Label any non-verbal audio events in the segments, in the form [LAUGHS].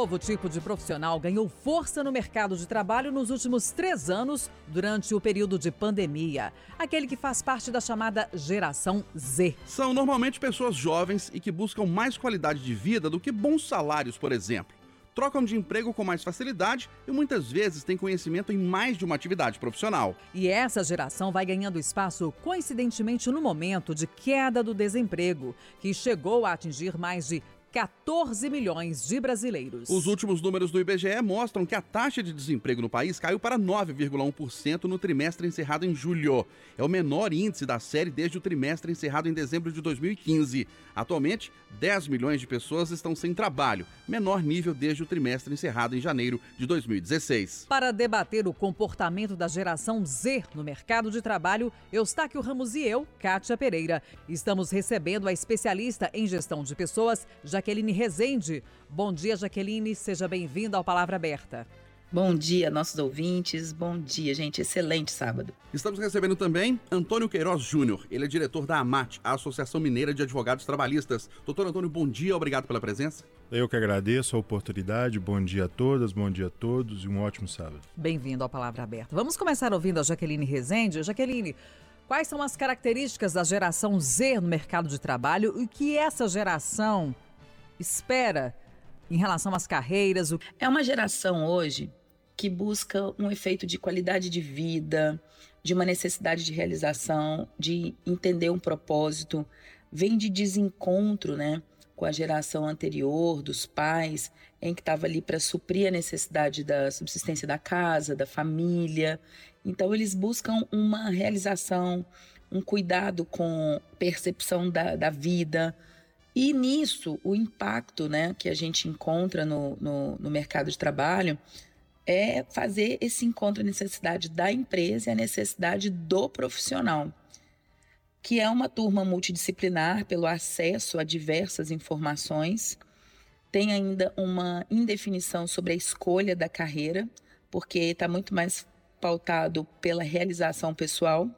novo tipo de profissional ganhou força no mercado de trabalho nos últimos três anos, durante o período de pandemia. Aquele que faz parte da chamada geração Z. São normalmente pessoas jovens e que buscam mais qualidade de vida do que bons salários, por exemplo. Trocam de emprego com mais facilidade e muitas vezes têm conhecimento em mais de uma atividade profissional. E essa geração vai ganhando espaço coincidentemente no momento de queda do desemprego, que chegou a atingir mais de 14 milhões de brasileiros. Os últimos números do IBGE mostram que a taxa de desemprego no país caiu para 9,1% no trimestre encerrado em julho. É o menor índice da série desde o trimestre encerrado em dezembro de 2015. Atualmente, 10 milhões de pessoas estão sem trabalho, menor nível desde o trimestre encerrado em janeiro de 2016. Para debater o comportamento da geração Z no mercado de trabalho, Eustáquio Ramos e eu, Kátia Pereira, estamos recebendo a especialista em gestão de pessoas, já Jaqueline Rezende. Bom dia, Jaqueline. Seja bem-vinda ao Palavra Aberta. Bom dia, nossos ouvintes. Bom dia, gente. Excelente sábado. Estamos recebendo também Antônio Queiroz Júnior. Ele é diretor da AMAT, a Associação Mineira de Advogados Trabalhistas. Doutor Antônio, bom dia. Obrigado pela presença. Eu que agradeço a oportunidade. Bom dia a todas, bom dia a todos e um ótimo sábado. Bem-vindo ao Palavra Aberta. Vamos começar ouvindo a Jaqueline Rezende. Jaqueline, quais são as características da geração Z no mercado de trabalho e que essa geração espera em relação às carreiras? É uma geração hoje que busca um efeito de qualidade de vida, de uma necessidade de realização, de entender um propósito, vem de desencontro, né, com a geração anterior dos pais, em que estava ali para suprir a necessidade da subsistência da casa, da família. Então eles buscam uma realização, um cuidado com percepção da, da vida, e nisso, o impacto né, que a gente encontra no, no, no mercado de trabalho é fazer esse encontro a necessidade da empresa e a necessidade do profissional, que é uma turma multidisciplinar pelo acesso a diversas informações, tem ainda uma indefinição sobre a escolha da carreira, porque está muito mais pautado pela realização pessoal.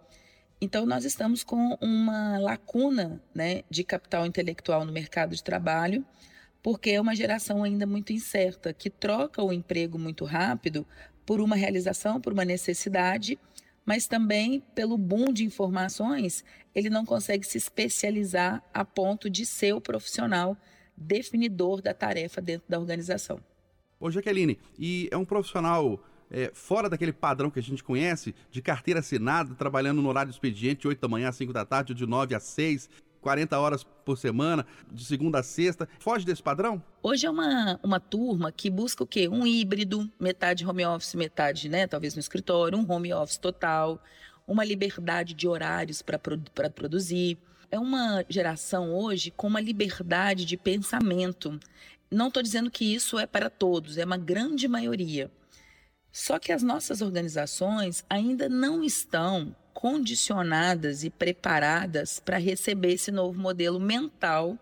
Então, nós estamos com uma lacuna né, de capital intelectual no mercado de trabalho, porque é uma geração ainda muito incerta, que troca o emprego muito rápido por uma realização, por uma necessidade, mas também pelo boom de informações, ele não consegue se especializar a ponto de ser o profissional definidor da tarefa dentro da organização. Ô Jaqueline, e é um profissional é, fora daquele padrão que a gente conhece, de carteira assinada, trabalhando no horário expediente, de 8 da manhã às 5 da tarde, ou de 9 às 6, 40 horas por semana, de segunda a sexta. Foge desse padrão? Hoje é uma, uma turma que busca o quê? Um híbrido, metade home office, metade, né, talvez no escritório, um home office total, uma liberdade de horários para produzir. É uma geração hoje com uma liberdade de pensamento. Não estou dizendo que isso é para todos, é uma grande maioria. Só que as nossas organizações ainda não estão condicionadas e preparadas para receber esse novo modelo mental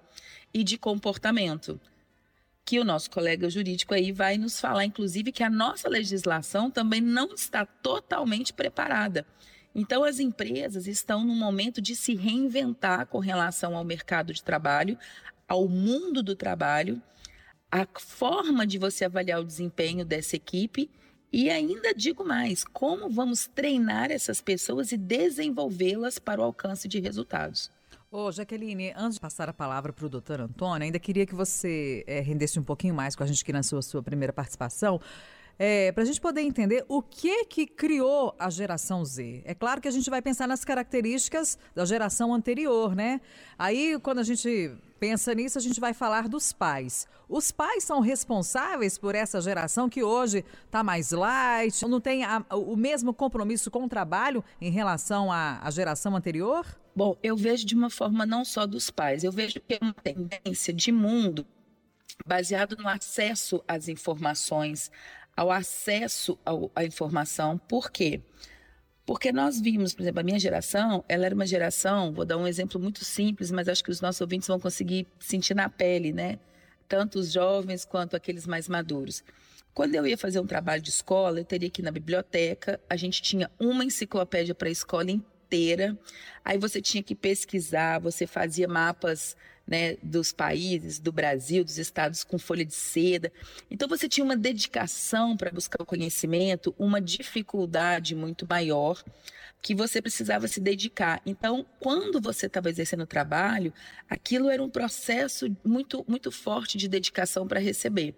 e de comportamento. Que o nosso colega jurídico aí vai nos falar, inclusive, que a nossa legislação também não está totalmente preparada. Então, as empresas estão num momento de se reinventar com relação ao mercado de trabalho, ao mundo do trabalho, a forma de você avaliar o desempenho dessa equipe e ainda digo mais: como vamos treinar essas pessoas e desenvolvê-las para o alcance de resultados? Ô, Jaqueline, antes de passar a palavra para o doutor Antônio, ainda queria que você é, rendesse um pouquinho mais com a gente aqui na sua, sua primeira participação é, para a gente poder entender o que que criou a geração Z. É claro que a gente vai pensar nas características da geração anterior, né? Aí, quando a gente pensa nisso, a gente vai falar dos pais. Os pais são responsáveis por essa geração que hoje está mais light, não tem a, o mesmo compromisso com o trabalho em relação à, à geração anterior? Bom, eu vejo de uma forma não só dos pais, eu vejo que é uma tendência de mundo baseado no acesso às informações, ao acesso ao, à informação. Por quê? Porque nós vimos, por exemplo, a minha geração, ela era uma geração, vou dar um exemplo muito simples, mas acho que os nossos ouvintes vão conseguir sentir na pele, né? Tanto os jovens quanto aqueles mais maduros. Quando eu ia fazer um trabalho de escola, eu teria que ir na biblioteca, a gente tinha uma enciclopédia para a escola inteira, aí você tinha que pesquisar, você fazia mapas né, dos países, do Brasil, dos estados com folha de seda. Então você tinha uma dedicação para buscar o conhecimento, uma dificuldade muito maior que você precisava se dedicar. Então, quando você estava exercendo o trabalho, aquilo era um processo muito muito forte de dedicação para receber.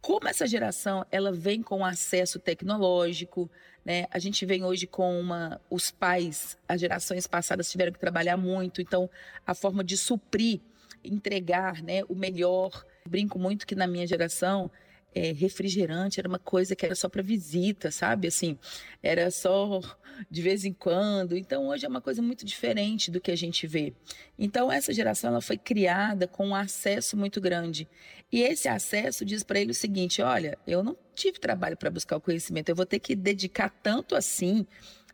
Como essa geração ela vem com acesso tecnológico, né? A gente vem hoje com uma. Os pais, as gerações passadas tiveram que trabalhar muito, então a forma de suprir, entregar né, o melhor. Brinco muito que na minha geração é, refrigerante era uma coisa que era só para visita, sabe? Assim, era só [LAUGHS] de vez em quando. Então, hoje é uma coisa muito diferente do que a gente vê. Então, essa geração ela foi criada com um acesso muito grande. E esse acesso diz para ele o seguinte: olha, eu não tive trabalho para buscar o conhecimento, eu vou ter que dedicar tanto assim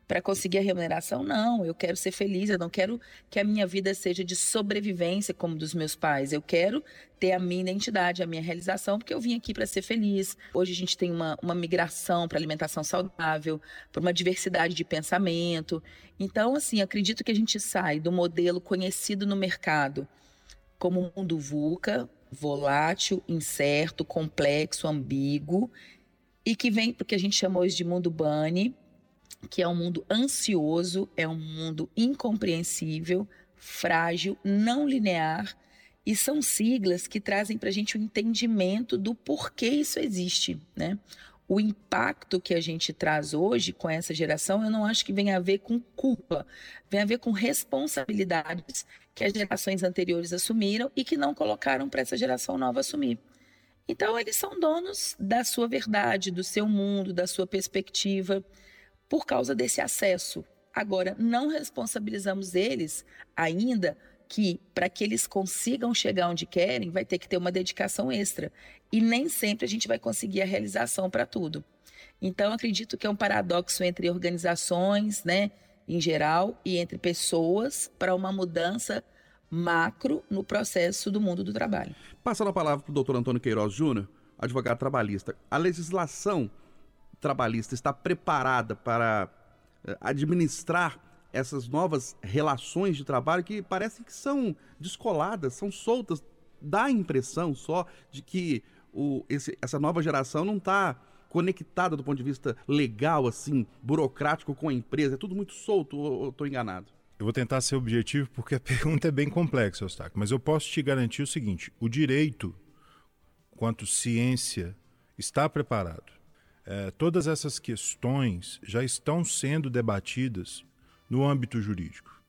para conseguir a remuneração, não. Eu quero ser feliz, eu não quero que a minha vida seja de sobrevivência como dos meus pais. Eu quero ter a minha identidade, a minha realização, porque eu vim aqui para ser feliz. Hoje a gente tem uma, uma migração para alimentação saudável, para uma diversidade de pensamento. Então, assim, acredito que a gente sai do modelo conhecido no mercado como mundo VUCA, volátil, incerto, complexo, ambíguo, e que vem porque a gente chama hoje de mundo Bunny, que é um mundo ansioso, é um mundo incompreensível, frágil, não linear, e são siglas que trazem para a gente o entendimento do porquê isso existe, né? O impacto que a gente traz hoje com essa geração, eu não acho que venha a ver com culpa, vem a ver com responsabilidades que as gerações anteriores assumiram e que não colocaram para essa geração nova assumir. Então, eles são donos da sua verdade, do seu mundo, da sua perspectiva por causa desse acesso. Agora, não responsabilizamos eles ainda que para que eles consigam chegar onde querem, vai ter que ter uma dedicação extra. E nem sempre a gente vai conseguir a realização para tudo. Então, acredito que é um paradoxo entre organizações, né, em geral, e entre pessoas para uma mudança macro no processo do mundo do trabalho. Passando a palavra para o doutor Antônio Queiroz Júnior, advogado trabalhista. A legislação trabalhista está preparada para eh, administrar essas novas relações de trabalho que parecem que são descoladas, são soltas, dá a impressão só de que o, esse, essa nova geração não está conectada do ponto de vista legal, assim, burocrático com a empresa, é tudo muito solto, ou estou enganado? Eu vou tentar ser objetivo porque a [LAUGHS] pergunta é bem complexa, Eustáquio, mas eu posso te garantir o seguinte: o direito, quanto ciência, está preparado é, todas essas questões já estão sendo debatidas no âmbito jurídico.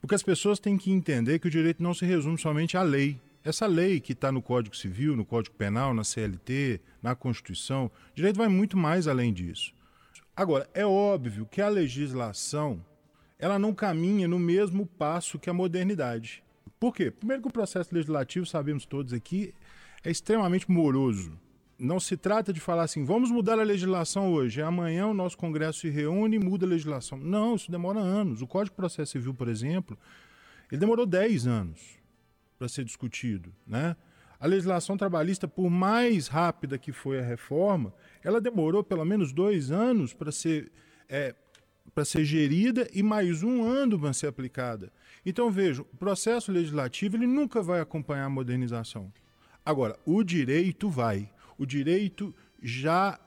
Porque as pessoas têm que entender que o direito não se resume somente à lei. Essa lei que está no Código Civil, no Código Penal, na CLT, na Constituição, o direito vai muito mais além disso. Agora, é óbvio que a legislação ela não caminha no mesmo passo que a modernidade. Por quê? Primeiro que o processo legislativo, sabemos todos aqui, é extremamente moroso não se trata de falar assim, vamos mudar a legislação hoje, amanhã o nosso Congresso se reúne e muda a legislação. Não, isso demora anos. O Código de Processo Civil, por exemplo, ele demorou 10 anos para ser discutido. Né? A legislação trabalhista, por mais rápida que foi a reforma, ela demorou pelo menos dois anos para ser, é, para ser gerida e mais um ano para ser aplicada. Então, veja, o processo legislativo ele nunca vai acompanhar a modernização. Agora, o direito vai o direito já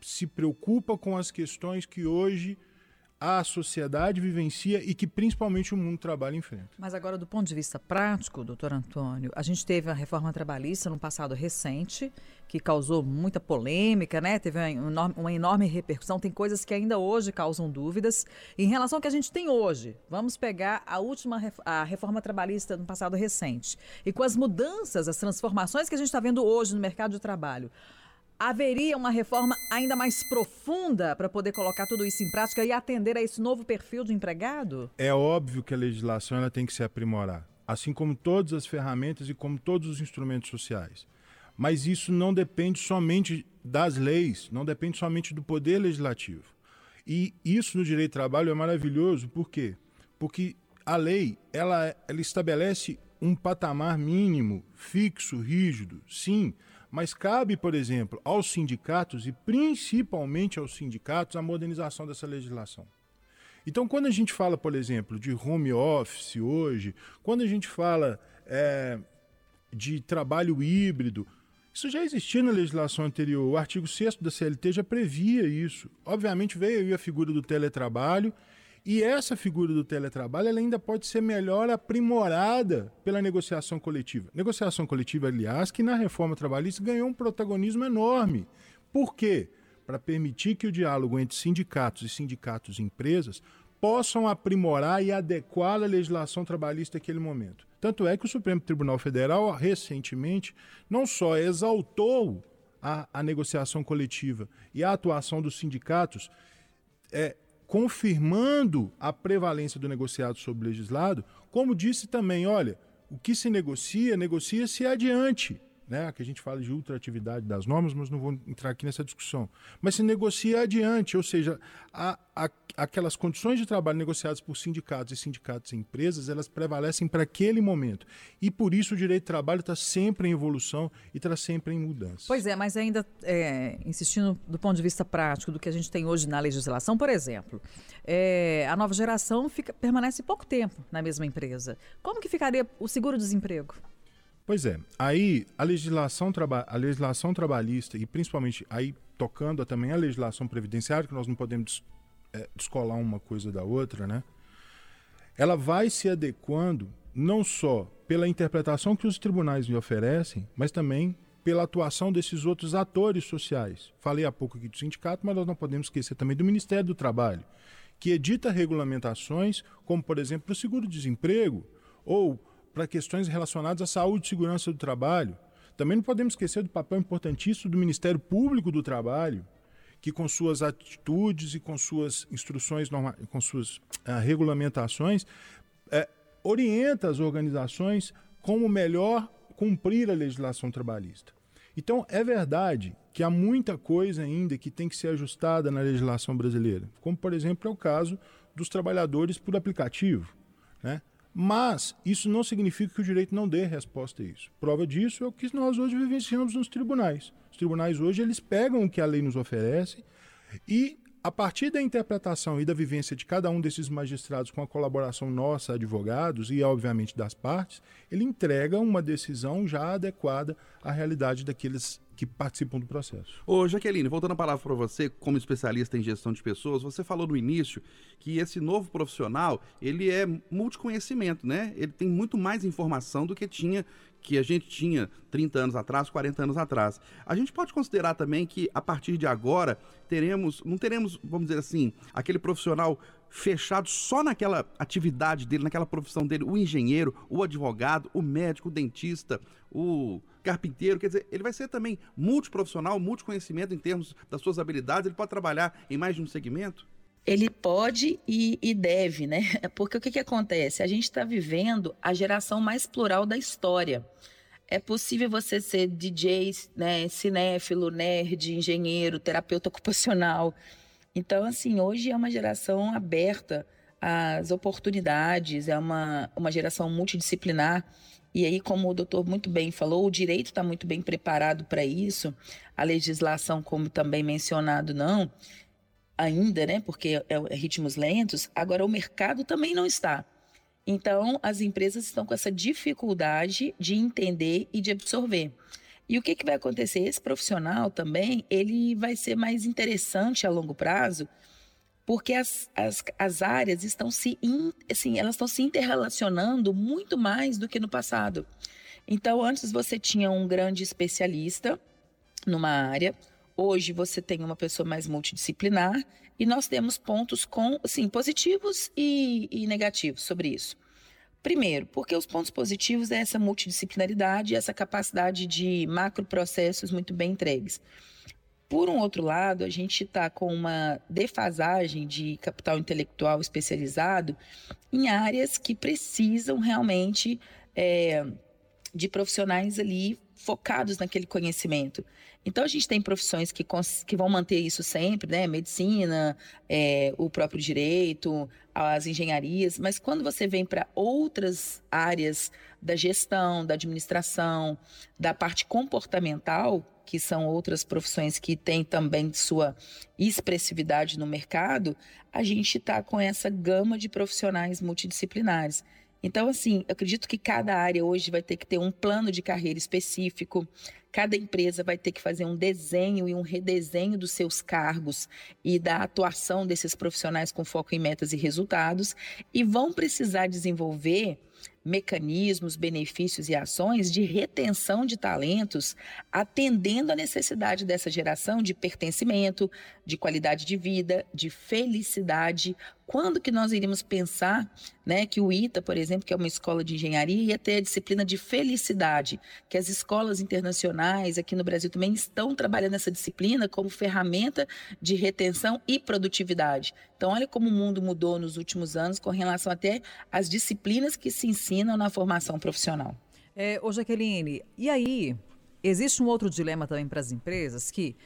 se preocupa com as questões que hoje a sociedade vivencia e que principalmente o mundo trabalha enfrenta. Mas agora, do ponto de vista prático, doutor Antônio, a gente teve a reforma trabalhista no passado recente, que causou muita polêmica, né? Teve uma enorme, uma enorme repercussão. Tem coisas que ainda hoje causam dúvidas. Em relação ao que a gente tem hoje, vamos pegar a última a reforma trabalhista no passado recente. E com as mudanças, as transformações que a gente está vendo hoje no mercado de trabalho haveria uma reforma ainda mais profunda para poder colocar tudo isso em prática e atender a esse novo perfil de empregado? É óbvio que a legislação ela tem que se aprimorar, assim como todas as ferramentas e como todos os instrumentos sociais. Mas isso não depende somente das leis, não depende somente do poder legislativo. E isso no direito do trabalho é maravilhoso, por quê? Porque a lei ela, ela estabelece um patamar mínimo, fixo, rígido, sim, mas cabe, por exemplo, aos sindicatos e principalmente aos sindicatos a modernização dessa legislação. Então, quando a gente fala, por exemplo, de home office hoje, quando a gente fala é, de trabalho híbrido. Isso já existia na legislação anterior. O artigo 6 da CLT já previa isso. Obviamente veio aí a figura do teletrabalho, e essa figura do teletrabalho ela ainda pode ser melhor aprimorada pela negociação coletiva. Negociação coletiva, aliás, que na reforma trabalhista ganhou um protagonismo enorme. Por quê? Para permitir que o diálogo entre sindicatos e sindicatos e empresas possam aprimorar e adequar a legislação trabalhista naquele momento. Tanto é que o Supremo Tribunal Federal, recentemente, não só exaltou a, a negociação coletiva e a atuação dos sindicatos, é, confirmando a prevalência do negociado sobre o legislado, como disse também, olha, o que se negocia, negocia-se adiante né, que a gente fala de ultraatividade das normas, mas não vou entrar aqui nessa discussão. Mas se negocia adiante, ou seja, a, a, aquelas condições de trabalho negociadas por sindicatos e sindicatos e empresas, elas prevalecem para aquele momento. E por isso o direito de trabalho está sempre em evolução e está sempre em mudança. Pois é, mas ainda é, insistindo do ponto de vista prático do que a gente tem hoje na legislação, por exemplo, é, a nova geração fica, permanece pouco tempo na mesma empresa. Como que ficaria o seguro-desemprego? Pois é. Aí a legislação, a legislação trabalhista e principalmente aí tocando também a legislação previdenciária, que nós não podemos é, descolar uma coisa da outra, né? Ela vai se adequando não só pela interpretação que os tribunais lhe oferecem, mas também pela atuação desses outros atores sociais. Falei há pouco aqui do sindicato, mas nós não podemos esquecer também do Ministério do Trabalho, que edita regulamentações, como por exemplo o seguro-desemprego ou para questões relacionadas à saúde e segurança do trabalho. Também não podemos esquecer do papel importantíssimo do Ministério Público do Trabalho, que com suas atitudes e com suas instruções, com suas uh, regulamentações, uh, orienta as organizações como melhor cumprir a legislação trabalhista. Então, é verdade que há muita coisa ainda que tem que ser ajustada na legislação brasileira, como, por exemplo, é o caso dos trabalhadores por aplicativo. Mas isso não significa que o direito não dê resposta a isso. Prova disso é o que nós hoje vivenciamos nos tribunais. Os tribunais hoje eles pegam o que a lei nos oferece e a partir da interpretação e da vivência de cada um desses magistrados com a colaboração nossa, advogados e obviamente das partes, ele entrega uma decisão já adequada à realidade daqueles que participam do processo. Ô, Jaqueline, voltando a palavra para você, como especialista em gestão de pessoas, você falou no início que esse novo profissional, ele é multiconhecimento, né? Ele tem muito mais informação do que tinha que a gente tinha 30 anos atrás, 40 anos atrás. A gente pode considerar também que a partir de agora teremos, não teremos, vamos dizer assim, aquele profissional fechado só naquela atividade dele, naquela profissão dele, o engenheiro, o advogado, o médico, o dentista, o carpinteiro, quer dizer, ele vai ser também multiprofissional, multiconhecimento em termos das suas habilidades, ele pode trabalhar em mais de um segmento? Ele pode e, e deve, né? [LAUGHS] Porque o que, que acontece? A gente está vivendo a geração mais plural da história. É possível você ser DJ, né, cinéfilo, nerd, engenheiro, terapeuta ocupacional. Então, assim, hoje é uma geração aberta às oportunidades, é uma, uma geração multidisciplinar. E aí, como o doutor muito bem falou, o direito está muito bem preparado para isso, a legislação, como também mencionado, não ainda, né? Porque é, é ritmos lentos. Agora, o mercado também não está. Então, as empresas estão com essa dificuldade de entender e de absorver. E o que, que vai acontecer? Esse profissional também, ele vai ser mais interessante a longo prazo, porque as, as, as áreas estão se, in, assim, elas estão se interrelacionando muito mais do que no passado. Então, antes você tinha um grande especialista numa área, Hoje você tem uma pessoa mais multidisciplinar e nós temos pontos com, assim, positivos e, e negativos sobre isso. Primeiro, porque os pontos positivos é essa multidisciplinaridade, essa capacidade de macroprocessos muito bem entregues. Por um outro lado, a gente está com uma defasagem de capital intelectual especializado em áreas que precisam realmente é, de profissionais ali focados naquele conhecimento. Então, a gente tem profissões que, que vão manter isso sempre, né? Medicina, é, o próprio direito, as engenharias, mas quando você vem para outras áreas da gestão, da administração, da parte comportamental, que são outras profissões que têm também sua expressividade no mercado, a gente está com essa gama de profissionais multidisciplinares. Então, assim, eu acredito que cada área hoje vai ter que ter um plano de carreira específico, cada empresa vai ter que fazer um desenho e um redesenho dos seus cargos e da atuação desses profissionais com foco em metas e resultados, e vão precisar desenvolver mecanismos, benefícios e ações de retenção de talentos, atendendo à necessidade dessa geração de pertencimento, de qualidade de vida, de felicidade. Quando que nós iríamos pensar, né, que o ITA, por exemplo, que é uma escola de engenharia, ia ter a disciplina de felicidade, que as escolas internacionais aqui no Brasil também estão trabalhando essa disciplina como ferramenta de retenção e produtividade. Então, olha como o mundo mudou nos últimos anos com relação até às disciplinas que se ensinam na formação profissional. É, ô Jaqueline, e aí, existe um outro dilema também para as empresas que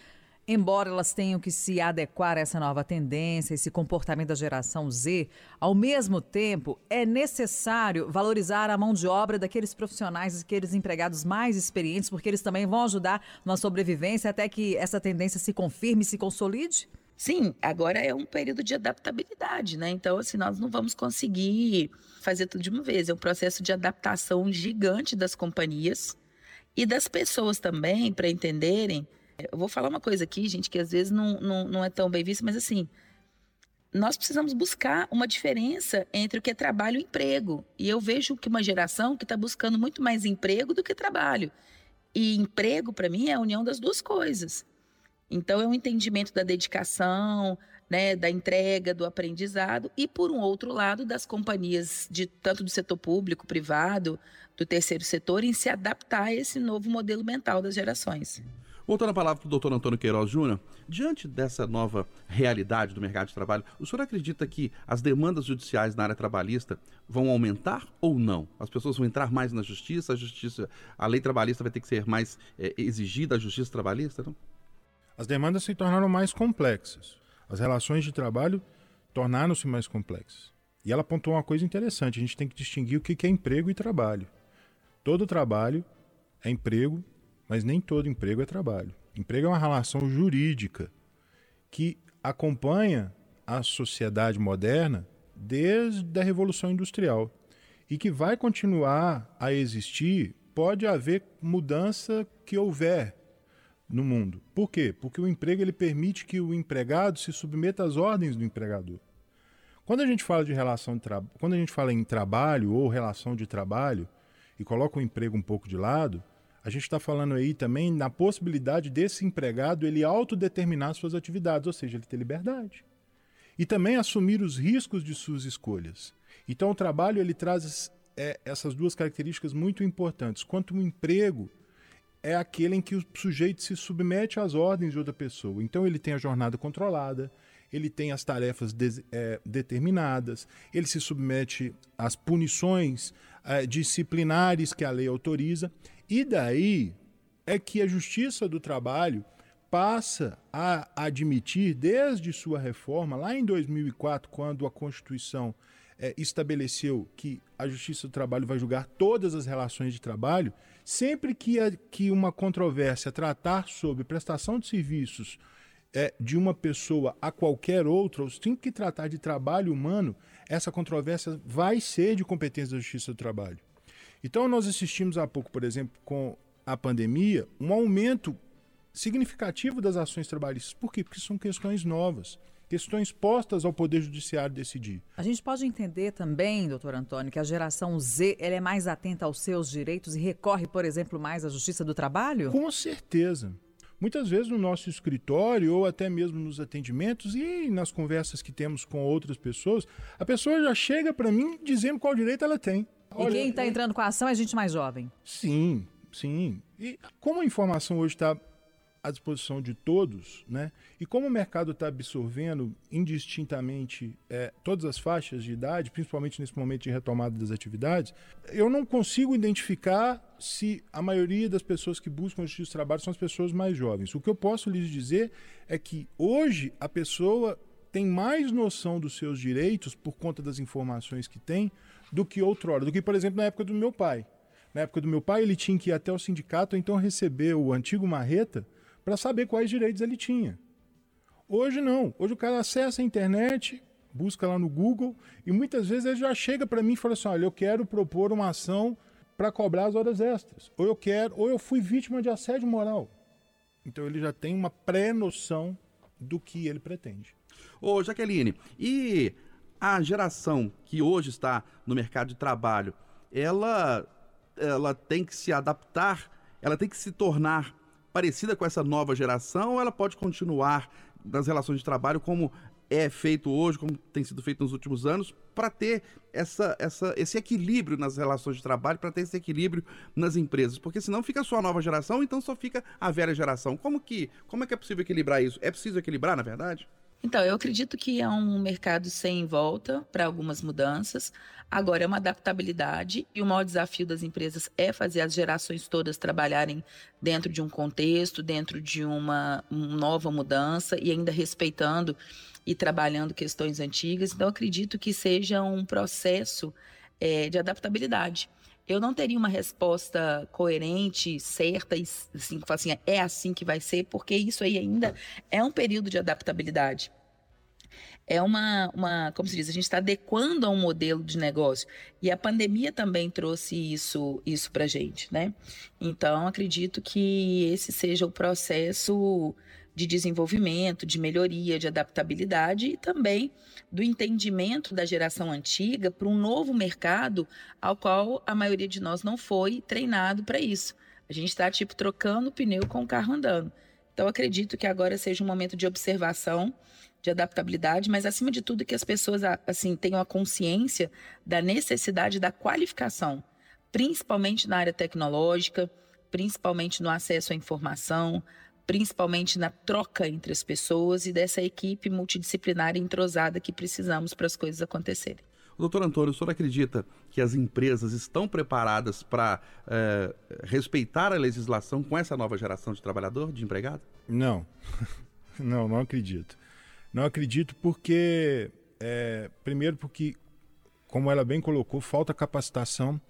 embora elas tenham que se adequar a essa nova tendência, esse comportamento da geração Z, ao mesmo tempo é necessário valorizar a mão de obra daqueles profissionais, daqueles empregados mais experientes, porque eles também vão ajudar na sobrevivência até que essa tendência se confirme e se consolide? Sim, agora é um período de adaptabilidade, né? Então, assim, nós não vamos conseguir fazer tudo de uma vez. É um processo de adaptação gigante das companhias e das pessoas também, para entenderem eu vou falar uma coisa aqui, gente, que às vezes não, não, não é tão bem vista, mas assim, nós precisamos buscar uma diferença entre o que é trabalho e emprego. E eu vejo que uma geração que está buscando muito mais emprego do que trabalho. E emprego, para mim, é a união das duas coisas. Então, é um entendimento da dedicação, né, da entrega, do aprendizado, e, por um outro lado, das companhias, de tanto do setor público, privado, do terceiro setor, em se adaptar a esse novo modelo mental das gerações. Voltando a palavra para o doutor Antônio Queiroz Júnior, diante dessa nova realidade do mercado de trabalho, o senhor acredita que as demandas judiciais na área trabalhista vão aumentar ou não? As pessoas vão entrar mais na justiça, a justiça, a lei trabalhista vai ter que ser mais é, exigida, a justiça trabalhista? Não? As demandas se tornaram mais complexas. As relações de trabalho tornaram-se mais complexas. E ela apontou uma coisa interessante: a gente tem que distinguir o que é emprego e trabalho. Todo trabalho é emprego mas nem todo emprego é trabalho. Emprego é uma relação jurídica que acompanha a sociedade moderna desde a Revolução Industrial e que vai continuar a existir, pode haver mudança que houver no mundo. Por quê? Porque o emprego ele permite que o empregado se submeta às ordens do empregador. Quando a gente fala de relação de quando a gente fala em trabalho ou relação de trabalho e coloca o emprego um pouco de lado, a gente está falando aí também na possibilidade desse empregado ele autodeterminar suas atividades, ou seja, ele ter liberdade. E também assumir os riscos de suas escolhas. Então o trabalho ele traz é, essas duas características muito importantes. Quanto o emprego é aquele em que o sujeito se submete às ordens de outra pessoa. Então ele tem a jornada controlada, ele tem as tarefas de, é, determinadas, ele se submete às punições é, disciplinares que a lei autoriza e daí é que a Justiça do Trabalho passa a admitir, desde sua reforma, lá em 2004, quando a Constituição é, estabeleceu que a Justiça do Trabalho vai julgar todas as relações de trabalho, sempre que, a, que uma controvérsia tratar sobre prestação de serviços é, de uma pessoa a qualquer outra, ou sempre que tratar de trabalho humano, essa controvérsia vai ser de competência da Justiça do Trabalho. Então, nós assistimos há pouco, por exemplo, com a pandemia, um aumento significativo das ações trabalhistas. Por quê? Porque são questões novas questões postas ao Poder Judiciário decidir. A gente pode entender também, doutor Antônio, que a geração Z ela é mais atenta aos seus direitos e recorre, por exemplo, mais à Justiça do Trabalho? Com certeza. Muitas vezes no nosso escritório ou até mesmo nos atendimentos e nas conversas que temos com outras pessoas, a pessoa já chega para mim dizendo qual direito ela tem. Olha, e quem está entrando com a ação é gente mais jovem. Sim, sim. E como a informação hoje está à disposição de todos, né? E como o mercado está absorvendo indistintamente é, todas as faixas de idade, principalmente nesse momento de retomada das atividades, eu não consigo identificar se a maioria das pessoas que buscam justiça de trabalho são as pessoas mais jovens. O que eu posso lhes dizer é que hoje a pessoa tem mais noção dos seus direitos por conta das informações que tem do que outrora, do que, por exemplo, na época do meu pai. Na época do meu pai, ele tinha que ir até o sindicato, então receber o antigo marreta para saber quais direitos ele tinha. Hoje não. Hoje o cara acessa a internet, busca lá no Google e muitas vezes ele já chega para mim e fala assim: olha, eu quero propor uma ação para cobrar as horas extras. Ou eu quero, ou eu fui vítima de assédio moral. Então ele já tem uma pré-noção do que ele pretende. Ô, Jaqueline, e a geração que hoje está no mercado de trabalho, ela, ela tem que se adaptar, ela tem que se tornar parecida com essa nova geração ou ela pode continuar nas relações de trabalho como é feito hoje, como tem sido feito nos últimos anos, para ter essa, essa, esse equilíbrio nas relações de trabalho, para ter esse equilíbrio nas empresas, porque senão fica só a nova geração, então só fica a velha geração. Como que, como é que é possível equilibrar isso? É preciso equilibrar, na verdade? Então, eu acredito que é um mercado sem volta para algumas mudanças. Agora, é uma adaptabilidade e o maior desafio das empresas é fazer as gerações todas trabalharem dentro de um contexto, dentro de uma, nova mudança e ainda respeitando e trabalhando questões antigas. Então, acredito que seja um processo é, de adaptabilidade eu não teria uma resposta coerente, certa, e assim, assim, é assim que vai ser, porque isso aí ainda é um período de adaptabilidade. É uma, uma como se diz, a gente está adequando a um modelo de negócio. E a pandemia também trouxe isso, isso para a gente, né? Então, acredito que esse seja o processo de desenvolvimento, de melhoria, de adaptabilidade e também do entendimento da geração antiga para um novo mercado ao qual a maioria de nós não foi treinado para isso. A gente está tipo trocando pneu com o carro andando. Então acredito que agora seja um momento de observação, de adaptabilidade, mas acima de tudo que as pessoas assim tenham a consciência da necessidade da qualificação, principalmente na área tecnológica, principalmente no acesso à informação, principalmente na troca entre as pessoas e dessa equipe multidisciplinar e entrosada que precisamos para as coisas acontecerem. Doutor Antônio, o senhor acredita que as empresas estão preparadas para é, respeitar a legislação com essa nova geração de trabalhador, de empregado? Não, [LAUGHS] não, não acredito. Não acredito porque, é, primeiro porque, como ela bem colocou, falta capacitação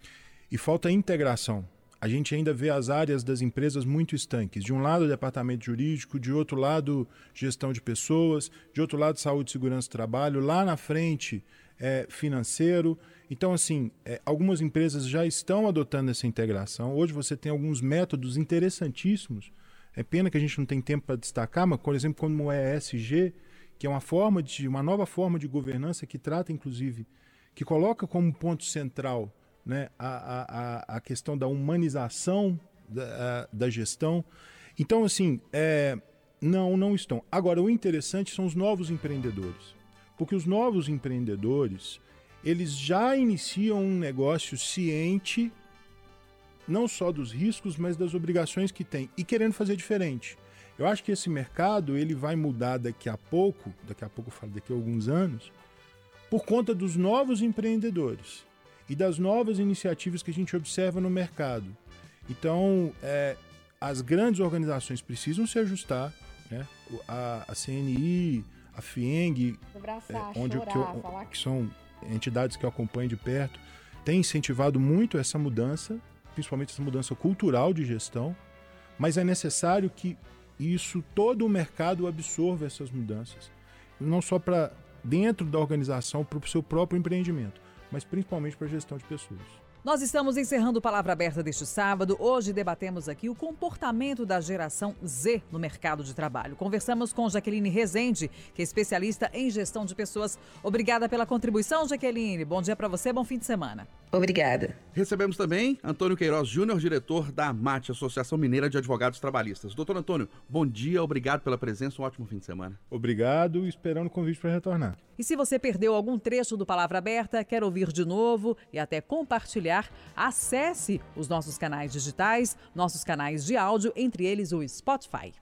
e falta integração a gente ainda vê as áreas das empresas muito estanques. De um lado, departamento jurídico, de outro lado, gestão de pessoas, de outro lado, saúde, segurança e trabalho, lá na frente, é, financeiro. Então, assim, é, algumas empresas já estão adotando essa integração. Hoje você tem alguns métodos interessantíssimos. É pena que a gente não tem tempo para destacar, mas, por exemplo, como o ESG, que é uma forma de uma nova forma de governança que trata, inclusive, que coloca como ponto central né, a, a, a questão da humanização da, da gestão. Então, assim, é, não, não estão. Agora, o interessante são os novos empreendedores. Porque os novos empreendedores, eles já iniciam um negócio ciente, não só dos riscos, mas das obrigações que tem, e querendo fazer diferente. Eu acho que esse mercado ele vai mudar daqui a pouco, daqui a pouco eu falo daqui a alguns anos, por conta dos novos empreendedores e das novas iniciativas que a gente observa no mercado. Então, é, as grandes organizações precisam se ajustar, né? a, a CNI, a FIENG, Abraçar, é, onde chorar, que, eu, que são entidades que eu acompanho de perto, têm incentivado muito essa mudança, principalmente essa mudança cultural de gestão, mas é necessário que isso, todo o mercado absorva essas mudanças, não só para dentro da organização, para o seu próprio empreendimento mas principalmente para a gestão de pessoas. Nós estamos encerrando Palavra Aberta deste sábado. Hoje debatemos aqui o comportamento da geração Z no mercado de trabalho. Conversamos com Jaqueline Rezende, que é especialista em gestão de pessoas. Obrigada pela contribuição, Jaqueline. Bom dia para você, bom fim de semana. Obrigada. Recebemos também Antônio Queiroz Júnior, diretor da AMAT, Associação Mineira de Advogados Trabalhistas. Doutor Antônio, bom dia, obrigado pela presença, um ótimo fim de semana. Obrigado, esperando o convite para retornar. E se você perdeu algum trecho do Palavra Aberta, quer ouvir de novo e até compartilhar, acesse os nossos canais digitais, nossos canais de áudio, entre eles o Spotify.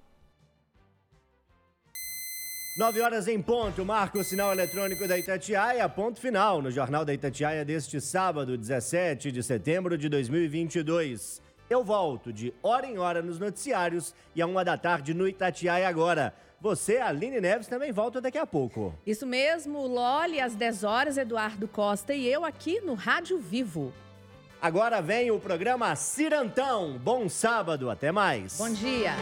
9 horas em ponto, marca o sinal eletrônico da Itatiaia, ponto final, no Jornal da Itatiaia deste sábado, 17 de setembro de 2022. Eu volto de hora em hora nos noticiários e a uma da tarde no Itatiaia agora. Você, Aline Neves, também volta daqui a pouco. Isso mesmo, Loli, às 10 horas, Eduardo Costa e eu aqui no Rádio Vivo. Agora vem o programa Cirantão. Bom sábado, até mais. Bom dia.